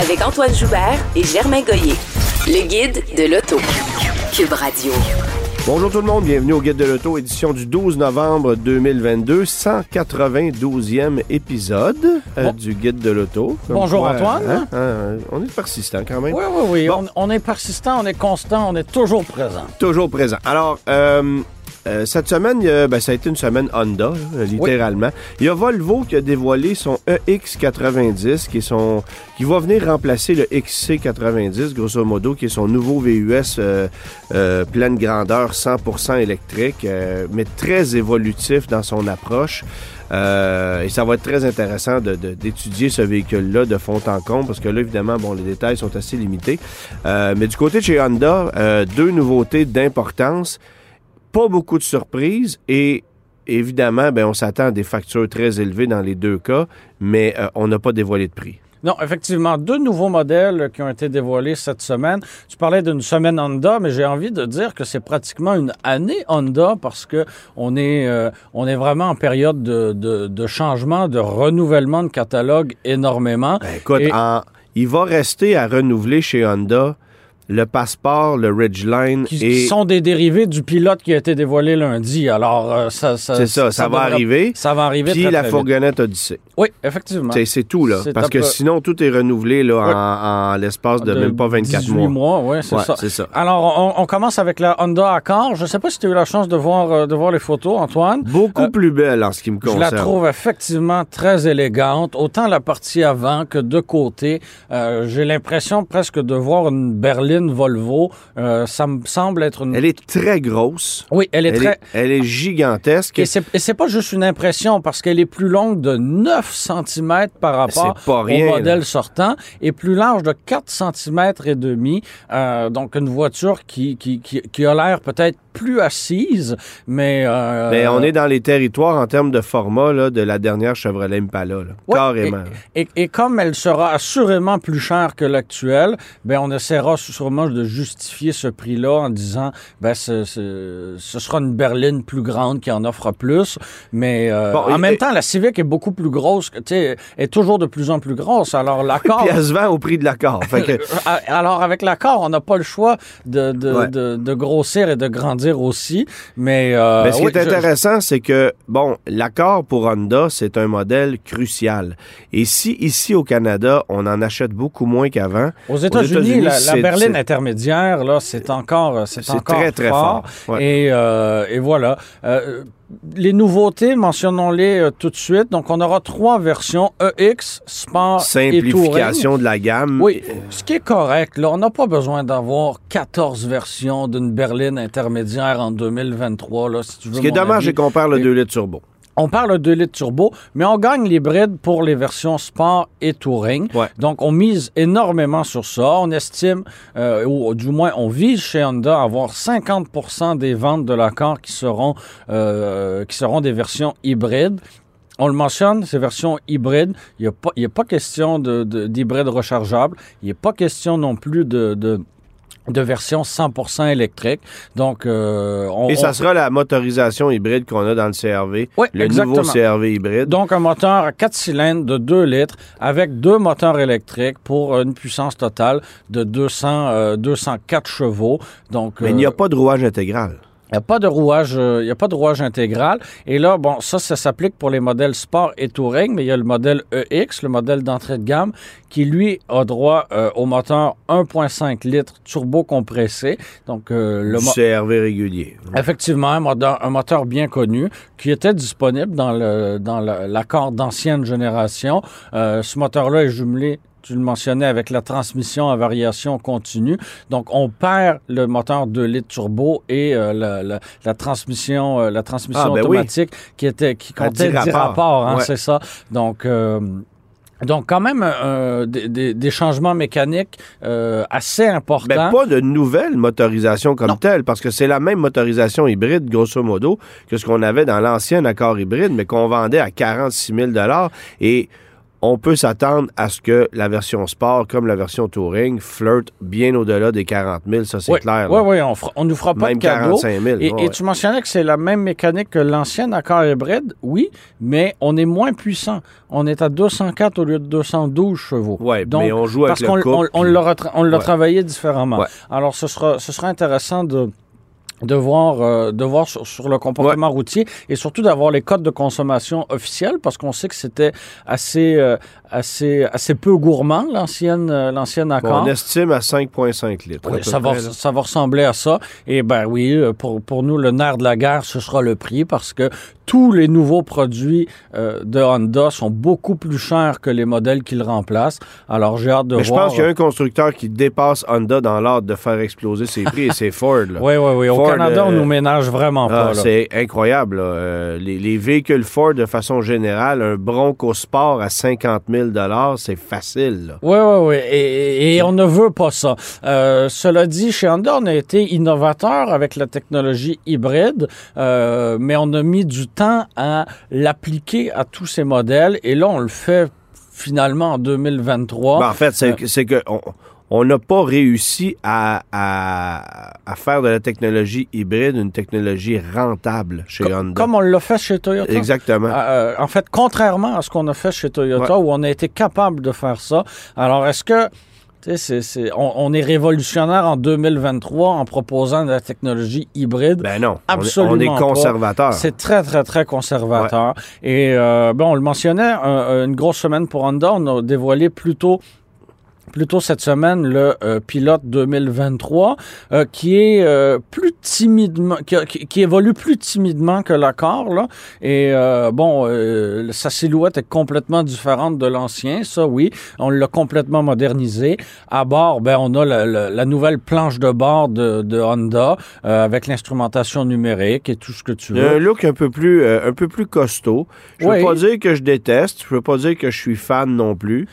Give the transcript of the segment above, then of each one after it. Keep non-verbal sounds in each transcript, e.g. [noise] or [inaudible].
Avec Antoine Joubert et Germain Goyer. Le guide de l'auto. Cube Radio. Bonjour tout le monde, bienvenue au Guide de l'Auto, édition du 12 novembre 2022, 192e épisode euh, du Guide de l'Auto. Bonjour, quoi, Antoine. hein, hein, on est persistant quand même. Oui, oui, oui. Bon. On, on est persistant, on est constant, on est toujours présent. Toujours présent. Alors, euh, euh, cette semaine, ben, ça a été une semaine Honda, littéralement. Il y a Volvo qui a dévoilé son E EX90, qui, est son, qui va venir remplacer le XC90, grosso modo, qui est son nouveau VUS euh, euh, pleine grandeur, 100% électrique, euh, mais très évolutif dans son approche. Euh, et ça va être très intéressant d'étudier ce véhicule-là de fond en comble, parce que là, évidemment, bon, les détails sont assez limités. Euh, mais du côté de chez Honda, euh, deux nouveautés d'importance pas beaucoup de surprises et évidemment, ben, on s'attend à des factures très élevées dans les deux cas, mais euh, on n'a pas dévoilé de prix. Non, effectivement, deux nouveaux modèles qui ont été dévoilés cette semaine. Tu parlais d'une semaine Honda, mais j'ai envie de dire que c'est pratiquement une année Honda parce que on est, euh, on est vraiment en période de, de, de changement, de renouvellement de catalogue énormément. Ben, écoute, Et- en- il va rester à renouveler chez Honda le Passport, le Ridgeline qui, et... qui sont des dérivés du pilote qui a été dévoilé lundi. Alors, euh, ça, ça, C'est ça, ça va arriver. Ça va arriver Puis très, la très fourgonnette Odyssey. Oui, effectivement. C'est- tout, là. Parce que peu- sinon, tout est renouvelé là, en, en l'espace de, même pas 24 18 mois. mois, oui, c'est Ouais, ça. c'est ça. Alors, on, on commence avec la Honda Accord. Je ne sais pas si tu as eu la chance de voir, euh, de voir les photos, Antoine. Beaucoup Euh, plus belle en ce qui me Je concerne. la trouve effectivement très élégante, autant la partie avant que de côté. J'ai l'impression presque de voir une berline Volvo. Euh, ça me semble être une... Elle est très grosse. Oui, elle est Elle très... est, elle est gigantesque. Et c'est pas juste une impression, parce qu'elle est plus longue de 9 cm par rapport C'est pas rien, au là. modèle sortant et plus large de 4 cm et demi. Euh, donc, une voiture qui, qui, qui, qui a l'air peut-être plus assise, mais... euh, Mais on est dans les territoires en termes de format là, de la dernière Chevrolet Impala. là. Ouais, Carrément. Et, et- et comme elle sera assurément plus chère que l'actuelle, ben on essaiera sûrement de justifier ce prix-là en disant ben ce, ce- ce sera une berline plus grande qui en offre plus. Mais euh, Bon, en et- même temps, la Civic est beaucoup plus grosse, tu sais, est toujours de plus en plus grosse. Alors l'accord. Puis elle se vend au prix de l'accord. Que- [laughs] Alors, avec l'accord, on n'a pas le choix de, de, Ouais. de- de grossir et de grandir aussi. Mais, euh, Mais ce qui est je- intéressant, c'est que, bon, l'accord pour Honda, c'est un modèle crucial. Et si ici au Canada, on en achète beaucoup moins qu'avant, Aux États-Unis, la, la berline intermédiaire, là, c'est encore, c'est c'est encore très, très fort. fort. Ouais. Et, euh, et voilà. Euh, les nouveautés, mentionnons-les euh, tout de suite. Donc, on aura trois versions EX, Sport et. Simplification de la gamme. Oui, ce qui est correct. Là, on n'a pas besoin d'avoir 14 versions d'une berline intermédiaire en 2023. Là, si tu veux Ce qui est dommage, c'est qu'on parle de Et- 2 litres turbo. On parle de 2 litres turbo, mais on gagne l'hybride pour les versions Sport et Touring. Ouais. Donc, on mise énormément sur ça. On estime, euh, ou du moins, on vise chez Honda avoir 50% des ventes de l'accord qui seront, euh, qui seront des versions hybrides. On le mentionne, ces versions hybrides, il n'y a, pas- a question de- de- d'hybride rechargeable. Il n'y a pas question non plus de... de de version 100% électrique. Donc, euh, on, Et on- ça sera la motorisation hybride qu'on a dans le CRV. Oui, le exactement. nouveau CRV hybride. Donc, un moteur à 4 cylindres de 2 litres avec deux moteurs électriques pour une puissance totale de 200, euh, 204 chevaux. Donc, Mais il n'y a euh, pas de rouage intégral. Il n'y a pas de rouage, euh, il y a pas de rouage intégral. Et là, bon, ça, ça s'applique pour les modèles Sport et Touring, mais il y a le modèle EX, le modèle d'entrée de gamme, qui lui a droit euh, au moteur 1.5 litres turbo compressé. Donc, euh, le CRV régulier. Effectivement, un moteur, un moteur bien connu qui était disponible dans le dans l'accord d'ancienne génération. Euh, ce moteur-là est jumelé. Tu le mentionnais avec la transmission à variation continue. Donc, on perd le moteur 2 litres turbo et euh, la, la- la transmission, euh, la transmission Ah, ben oui. automatique qui était qui comptait 10 10 rapports. rapports, hein, Ouais. c'est ça. Donc, euh, Donc, quand même, euh, des, des- des changements mécaniques euh, assez importants. Ben, pas de nouvelle motorisation comme Non. telle, parce que c'est la même motorisation hybride, grosso modo, que ce qu'on avait dans l'ancien accord hybride, mais qu'on vendait à 46 000 Et on peut s'attendre à ce que la version sport, comme la version touring, flirte bien au-delà des 40 000, ça c'est oui, clair. oui, là. oui, on, fera- on nous fera pas Même de cadeau. 45 000. Et, ouais. et tu mentionnais que c'est la même mécanique que l'ancien accord hybride, oui, mais on est moins puissant. On est à 204 au lieu de 212 chevaux. Donc, mais on joue avec parce le qu'on couple, on, on l'a retra- on l'a Ouais. travaillé différemment. Ouais. Alors, ce sera, ce sera intéressant de de voir, euh, de voir sur, sur le comportement routier et surtout d'avoir les codes de consommation officiels parce qu'on sait que c'était assez, euh, assez, assez peu gourmand l'ancienne, euh, l'ancienne accord. On estime à 5,5 litres. Oui, ça, va, près, ça va ressembler à ça. Et ben oui, euh, pour, pour nous, le nerf de la guerre, ce sera le prix parce que tous les nouveaux produits euh, de Honda sont beaucoup plus chers que les modèles qu'ils remplacent. Alors j'ai hâte de Mais je voir. pense qu'il y a un constructeur qui dépasse Honda dans l'ordre de faire exploser ses prix et c'est Ford. Là. [laughs] Oui, oui, oui. Au Canada, on nous ménage vraiment Ah, pas. c'est incroyable. là. Les, les véhicules Ford, de façon générale, un Bronco Sport à 50 000 c'est facile. là. Oui, oui, oui. Et, et on ne veut pas ça. Euh, cela dit, chez Honda, on a été innovateur avec la technologie hybride, euh, mais on a mis du temps à l'appliquer à tous ces modèles. Et là, on le fait finalement en 2023. Ben, en fait, c'est Euh, que- c'est que on- on n'a pas réussi à, à- à faire de la technologie hybride une technologie rentable chez Honda. Comme on l'a fait chez Toyota. Exactement. Euh, en fait, contrairement à ce qu'on a fait chez Toyota, Ouais. où on a été capable de faire ça. Alors, est-ce que c'est- on, on est révolutionnaire en 2023 en proposant de la technologie hybride? ben non, on est- absolument on est, conservateur. C'est très, très, très conservateur. Et euh, bon, on le mentionnait, un- une grosse semaine pour Honda. On a dévoilé plutôt cette semaine le euh, pilote 2023 euh, qui est euh, plus timidement qui, évolue plus timidement que l'accord là et euh, bon euh, sa silhouette est complètement différente de l'ancien ça oui on l'a complètement modernisé à bord ben on a la, la- la nouvelle planche de bord de, de Honda avec l'instrumentation numérique et tout ce que tu a un veux look un peu plus, un peu plus costaud. Je ne Oui. veux pas dire que je déteste, je veux pas dire que je suis fan non plus,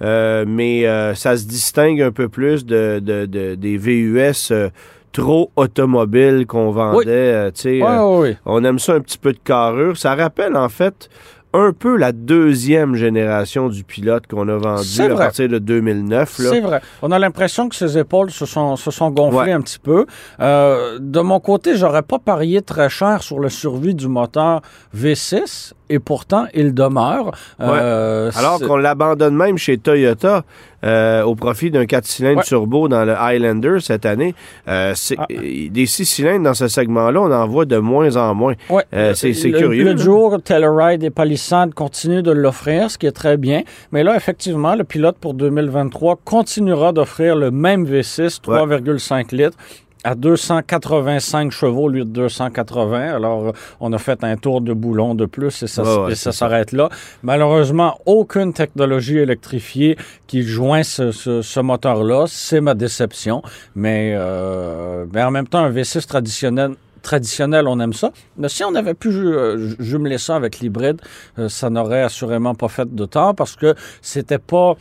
mais ça se distingue un peu plus de, de- de- des VUS euh, trop automobiles qu'on vendait. Oui. euh, Ouais, euh, ouais, ouais. on aime ça un petit peu de carrure. Ça rappelle en fait un peu la deuxième génération du pilote qu'on a vendu à partir de 2009. là. C'est vrai. On a l'impression que ses épaules se sont, se sont gonflées Ouais. un petit peu. Euh, de mon côté, j'aurais pas parié très cher sur le survie du moteur V6 et pourtant il demeure. Euh, Alors qu'on l'abandonne même chez Toyota euh, au profit d'un 4 cylindres Ouais. turbo dans le Highlander cette année. Euh, Ah. Des 6 cylindres dans ce segment-là, on en voit de moins en moins. Ouais. C'est curieux. Le jour, Telluride et Palisade continuent de l'offrir, ce qui est très bien. Mais là, effectivement, le pilote pour 2023 continuera d'offrir le même V6 3,5 litres à 285 chevaux au lieu de 280. Alors, euh, on a fait un tour de boulon de plus et ça, ouais, ça s'arrête là. Malheureusement, aucune technologie électrifiée qui joint ce, ce- ce moteur-là. C'est ma déception. Mais, euh, mais en même temps, un V6 traditionnel traditionnel, on aime ça. Mais si on avait pu euh, ju- jumeler ça avec l'hybride, euh, ça n'aurait assurément pas fait de tort parce que c'était pas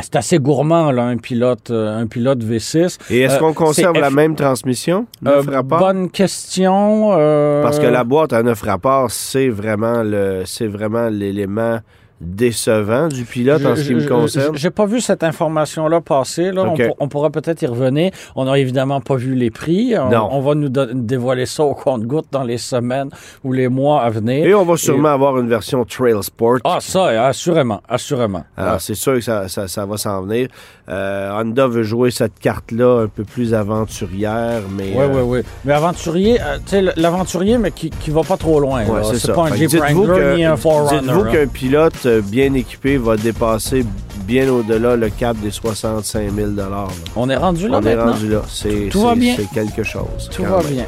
c'est assez gourmand là un pilote euh, un pilote V6. Et est-ce Euh, qu'on conserve la F- même transmission? Euh, rapports? bonne question. euh, Parce que la boîte à neuf rapports, c'est vraiment le, c'est vraiment l'élément décevant du pilote en ce qui Je- me concerne? J'ai pas vu cette information-là passer. Là. On, on pourra peut-être y revenir. On n'a évidemment pas vu les prix. On, Non. on va nous dévoiler ça au compte-goutte dans les semaines ou les mois à venir. Et on va sûrement avoir une version Trail Sport. Ah, ça, assurément, assurément. Alors, c'est sûr que ça, ça- ça va s'en venir. Euh, Honda veut jouer cette carte-là un peu plus aventurière, mais... Oui, euh, oui, oui. Mais aventurier, euh, tu sais, l'aventurier, mais qui, qui va pas trop loin. Ouais, c'est pas un Jeep Wrangler ni un Forerunner. Dites-vous qu'un pilote bien équipé va dépasser bien au-delà le cap des 65 000 là. On est rendu là On est rendu là. C'est, Tout va bien? c'est quelque chose. Tout va même. bien.